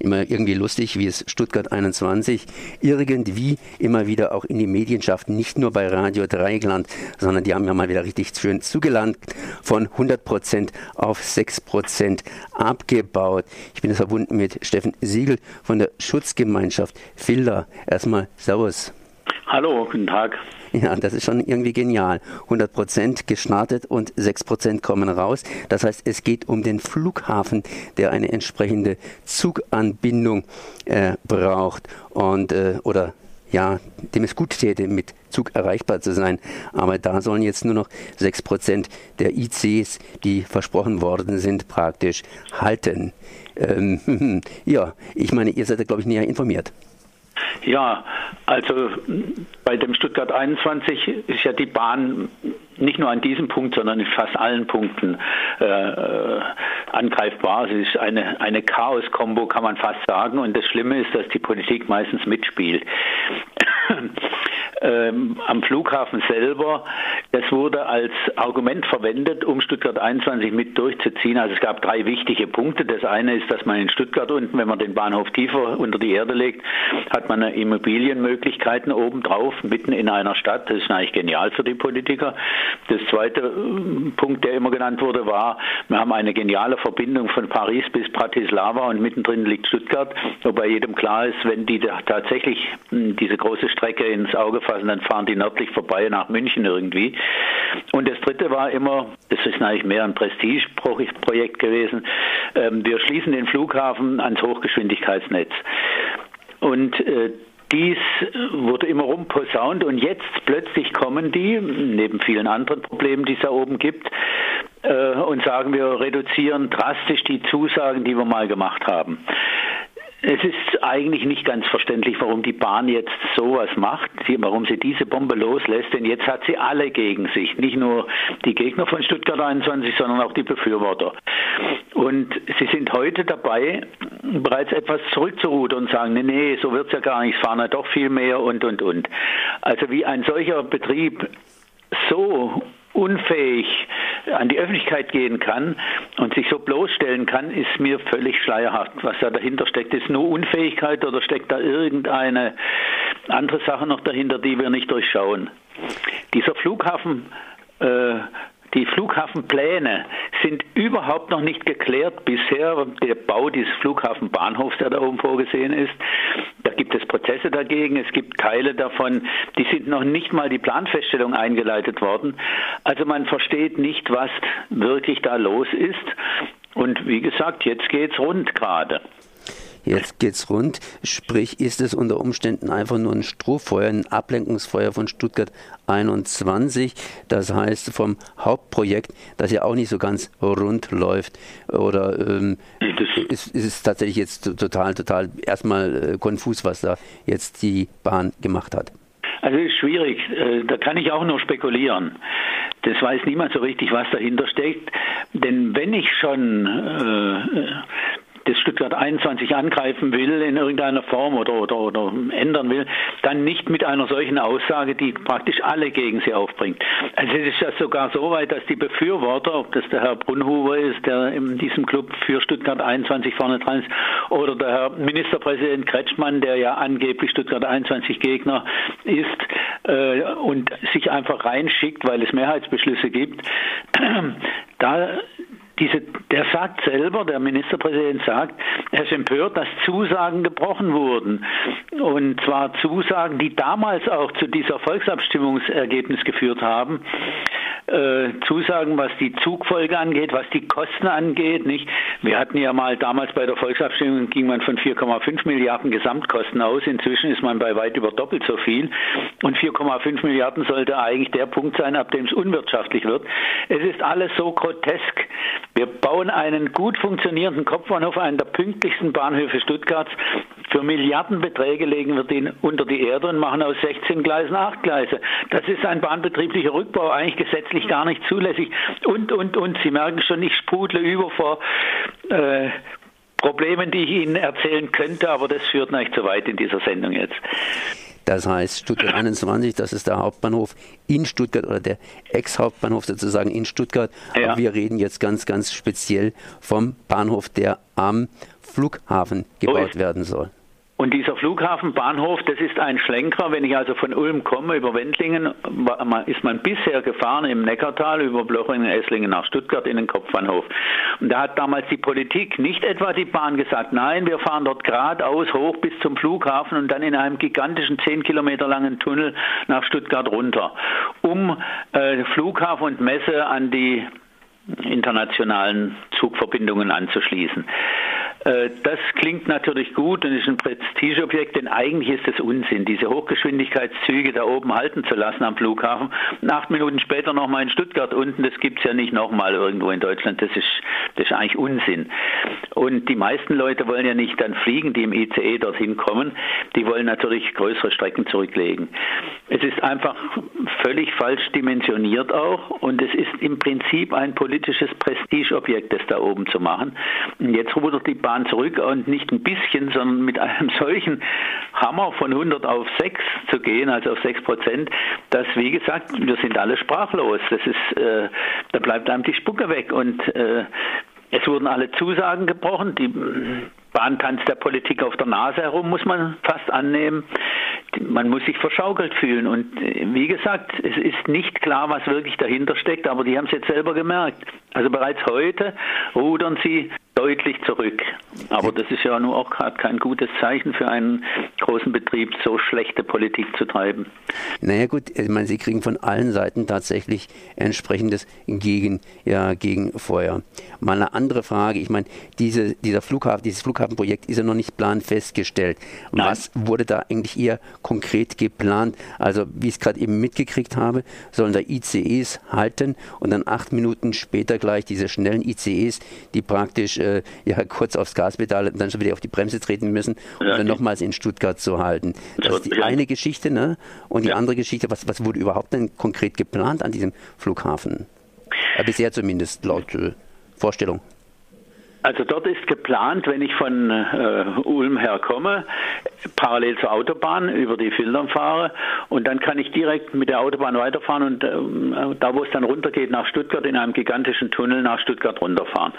immer irgendwie lustig, wie es Stuttgart 21 irgendwie immer wieder auch in die Medien schafft, nicht nur bei Radio Dreigland, sondern die haben ja mal wieder richtig schön zugelangt, von 100 Prozent auf 6 Prozent abgebaut. Ich bin jetzt verbunden mit Steffen Siegel von der Schutzgemeinschaft Filder. Erstmal Servus. Hallo, guten Tag. Ja, das ist schon irgendwie genial. 100 Prozent gestartet und 6 Prozent kommen raus. Das heißt, es geht um den Flughafen, der eine entsprechende Zuganbindung äh, braucht und äh, oder ja, dem es gut täte, mit Zug erreichbar zu sein. Aber da sollen jetzt nur noch 6 Prozent der ICs, die versprochen worden sind, praktisch halten. Ähm, ja, ich meine, ihr seid da, glaube ich, näher informiert. Ja, also bei dem Stuttgart 21 ist ja die Bahn nicht nur an diesem Punkt, sondern in fast allen Punkten äh, äh angreifbar. Es ist eine, eine Chaos-Kombo, kann man fast sagen. Und das Schlimme ist, dass die Politik meistens mitspielt. Ähm, am Flughafen selber, das wurde als Argument verwendet, um Stuttgart 21 mit durchzuziehen. Also es gab drei wichtige Punkte. Das eine ist, dass man in Stuttgart unten, wenn man den Bahnhof tiefer unter die Erde legt, hat man Immobilienmöglichkeiten obendrauf, mitten in einer Stadt. Das ist eigentlich genial für die Politiker. Das zweite äh, Punkt, der immer genannt wurde, war, wir haben eine geniale Verbindung von Paris bis Bratislava und mittendrin liegt Stuttgart, wobei jedem klar ist, wenn die tatsächlich diese große Strecke ins Auge fassen, dann fahren die nördlich vorbei nach München irgendwie. Und das dritte war immer, das ist eigentlich mehr ein Prestigeprojekt gewesen, ähm, wir schließen den Flughafen ans Hochgeschwindigkeitsnetz. Und äh, dies wurde immer rumposaunt und jetzt plötzlich kommen die, neben vielen anderen Problemen, die es da oben gibt, äh, und sagen, wir reduzieren drastisch die Zusagen, die wir mal gemacht haben. Es ist eigentlich nicht ganz verständlich, warum die Bahn jetzt sowas macht, warum sie diese Bombe loslässt, denn jetzt hat sie alle gegen sich. Nicht nur die Gegner von Stuttgart 21, sondern auch die Befürworter. Und sie sind heute dabei, bereits etwas zurückzurudern und sagen, nee, nee, so es ja gar nicht, es fahren ja doch viel mehr und, und, und. Also wie ein solcher Betrieb so unfähig an die Öffentlichkeit gehen kann und sich so bloßstellen kann, ist mir völlig schleierhaft. Was da dahinter steckt, ist nur Unfähigkeit oder steckt da irgendeine andere Sache noch dahinter, die wir nicht durchschauen. Dieser Flughafen äh, die Flughafenpläne sind überhaupt noch nicht geklärt bisher. Der Bau dieses Flughafenbahnhofs, der da oben vorgesehen ist, da gibt es Prozesse dagegen. Es gibt Teile davon, die sind noch nicht mal die Planfeststellung eingeleitet worden. Also man versteht nicht, was wirklich da los ist. Und wie gesagt, jetzt geht es rund gerade. Jetzt geht's rund. Sprich, ist es unter Umständen einfach nur ein Strohfeuer, ein Ablenkungsfeuer von Stuttgart 21. Das heißt vom Hauptprojekt, das ja auch nicht so ganz rund läuft. Oder ähm, ist, ist es tatsächlich jetzt total, total erstmal äh, konfus, was da jetzt die Bahn gemacht hat? Also ist schwierig, äh, da kann ich auch nur spekulieren. Das weiß niemand so richtig, was dahinter steckt. Denn wenn ich schon äh, das Stuttgart 21 angreifen will in irgendeiner Form oder, oder, oder ändern will, dann nicht mit einer solchen Aussage, die praktisch alle gegen sie aufbringt. Also es ist ja sogar so weit, dass die Befürworter, ob das der Herr Brunhuber ist, der in diesem Club für Stuttgart 21 vorne dran ist, oder der Herr Ministerpräsident Kretschmann, der ja angeblich Stuttgart 21 Gegner ist äh, und sich einfach reinschickt, weil es Mehrheitsbeschlüsse gibt, da diese, der sagt selber, der Ministerpräsident sagt, er ist empört, dass Zusagen gebrochen wurden. Und zwar Zusagen, die damals auch zu dieser Volksabstimmungsergebnis geführt haben. Äh, Zusagen, was die Zugfolge angeht, was die Kosten angeht. Nicht? Wir hatten ja mal damals bei der Volksabstimmung ging man von 4,5 Milliarden Gesamtkosten aus. Inzwischen ist man bei weit über doppelt so viel. Und 4,5 Milliarden sollte eigentlich der Punkt sein, ab dem es unwirtschaftlich wird. Es ist alles so grotesk. Wir bauen einen gut funktionierenden Kopfbahnhof, einen der pünktlichsten Bahnhöfe Stuttgarts. Für Milliardenbeträge legen wir den unter die Erde und machen aus 16 Gleisen 8 Gleise. Das ist ein bahnbetrieblicher Rückbau, eigentlich gesetzlich gar nicht zulässig. Und, und, und. Sie merken schon, ich sprudle über vor äh, Problemen, die ich Ihnen erzählen könnte, aber das führt nicht zu weit in dieser Sendung jetzt. Das heißt, Stuttgart 21, das ist der Hauptbahnhof in Stuttgart oder der Ex-Hauptbahnhof sozusagen in Stuttgart. Ja. Aber wir reden jetzt ganz, ganz speziell vom Bahnhof, der am Flughafen gebaut werden soll. Und dieser Flughafenbahnhof, das ist ein Schlenker. Wenn ich also von Ulm komme über Wendlingen, ist man bisher gefahren im Neckartal über Blochingen, Esslingen nach Stuttgart in den Kopfbahnhof. Und da hat damals die Politik, nicht etwa die Bahn gesagt, nein, wir fahren dort geradeaus hoch bis zum Flughafen und dann in einem gigantischen zehn Kilometer langen Tunnel nach Stuttgart runter, um äh, Flughafen und Messe an die internationalen Zugverbindungen anzuschließen. Äh, das klingt natürlich gut und ist ein Prestigeobjekt, denn eigentlich ist es Unsinn, diese Hochgeschwindigkeitszüge da oben halten zu lassen am Flughafen. Acht Minuten später nochmal in Stuttgart unten, das gibt es ja nicht nochmal irgendwo in Deutschland. Das ist, das ist eigentlich Unsinn. Und die meisten Leute wollen ja nicht dann fliegen, die im ICE dorthin kommen. Die wollen natürlich größere Strecken zurücklegen. Es ist einfach völlig falsch dimensioniert auch und es ist im Prinzip ein politisches Prestigeobjekt, das da oben zu machen. Und jetzt rudert die Bahn zurück und nicht ein bisschen, sondern mit einem solchen Hammer von 100 auf 6 zu gehen, also auf 6 Prozent, dass, wie gesagt, wir sind alle sprachlos. Das ist, äh, da bleibt einem die Spucke weg und äh, es wurden alle Zusagen gebrochen. Die Bahn tanzt der Politik auf der Nase herum, muss man fast annehmen man muss sich verschaukelt fühlen. Und äh, wie gesagt, es ist nicht klar, was wirklich dahinter steckt, aber die haben es jetzt selber gemerkt. Also bereits heute rudern sie deutlich zurück. Aber das ist ja nur auch gerade kein gutes Zeichen für einen großen Betrieb, so schlechte Politik zu treiben. Naja gut, ich meine, sie kriegen von allen Seiten tatsächlich entsprechendes Gegen, ja, Gegenfeuer. Mal eine andere Frage, ich meine, diese, dieser Flughafen, dieses Flughafenprojekt ist ja noch nicht planfest gestellt. Was wurde da eigentlich eher konkret geplant? Also wie ich es gerade eben mitgekriegt habe, sollen da ICEs halten und dann acht Minuten später gleich diese schnellen ICEs, die praktisch äh, ja kurz aufs Gaspedal und dann schon wieder auf die Bremse treten müssen, um ja, dann nochmals in Stuttgart zu halten. Das ist die eine Geschichte, ne? Und die ja. andere Geschichte, was, was wurde überhaupt denn konkret geplant an diesem Flughafen? Ja, bisher zumindest laut äh, Vorstellung. Also dort ist geplant, wenn ich von äh, Ulm her komme, parallel zur Autobahn über die Filtern fahre und dann kann ich direkt mit der Autobahn weiterfahren und äh, da, wo es dann runtergeht nach Stuttgart, in einem gigantischen Tunnel nach Stuttgart runterfahren.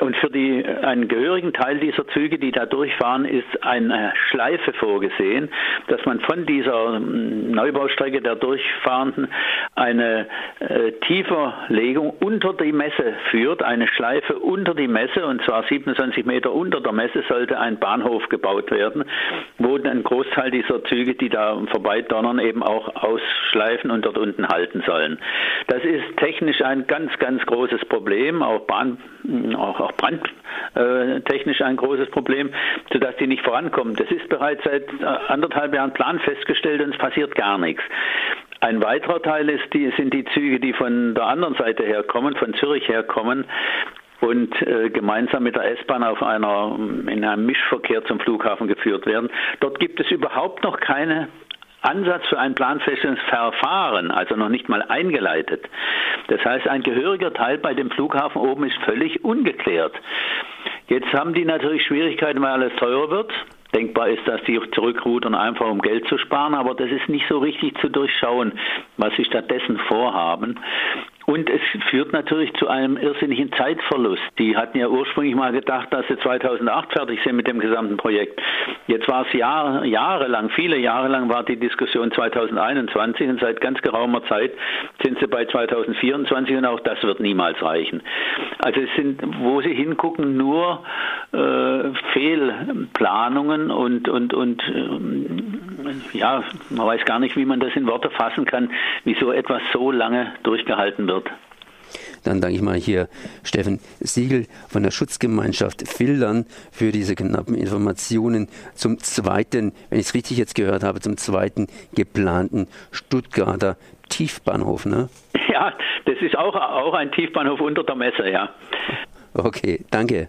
Und für die, einen gehörigen Teil dieser Züge, die da durchfahren, ist eine Schleife vorgesehen, dass man von dieser ähm, Neubaustrecke der Durchfahrenden eine äh, Tieferlegung unter die Messe führt, eine Schleife unter die Messe und zwar 27 Meter unter der Messe sollte ein Bahnhof gebaut werden, wo ein Großteil dieser Züge, die da vorbeidonnern, eben auch ausschleifen und dort unten halten sollen. Das ist technisch ein ganz, ganz großes Problem, auch Bahn, auch, auch brandtechnisch ein großes Problem, sodass die nicht vorankommen. Das ist bereits seit äh, anderthalb Jahren Plan festgestellt und es passiert gar nichts. Ein weiterer Teil ist die, sind die Züge, die von der anderen Seite herkommen, von Zürich herkommen und äh, gemeinsam mit der S-Bahn auf einer in einem Mischverkehr zum Flughafen geführt werden. Dort gibt es überhaupt noch keine Ansatz für ein planfestes Verfahren, also noch nicht mal eingeleitet. Das heißt, ein gehöriger Teil bei dem Flughafen oben ist völlig ungeklärt. Jetzt haben die natürlich Schwierigkeiten, weil alles teurer wird. Denkbar ist, dass die zurückrudern, einfach um Geld zu sparen, aber das ist nicht so richtig zu durchschauen, was sie stattdessen vorhaben. Und es führt natürlich zu einem irrsinnigen Zeitverlust. Die hatten ja ursprünglich mal gedacht, dass sie 2008 fertig sind mit dem gesamten Projekt. Jetzt war es Jahr, jahrelang, viele Jahre lang war die Diskussion 2021 und seit ganz geraumer Zeit sind sie bei 2024 und auch das wird niemals reichen. Also es sind, wo sie hingucken, nur äh, Fehlplanungen und, und, und äh, ja, man weiß gar nicht, wie man das in Worte fassen kann, wieso etwas so lange durchgehalten wird. Dann danke ich mal hier Steffen Siegel von der Schutzgemeinschaft Filtern für diese knappen Informationen zum zweiten, wenn ich es richtig jetzt gehört habe, zum zweiten geplanten Stuttgarter Tiefbahnhof, ne? Ja, das ist auch, auch ein Tiefbahnhof unter der Messe, ja. Okay, danke.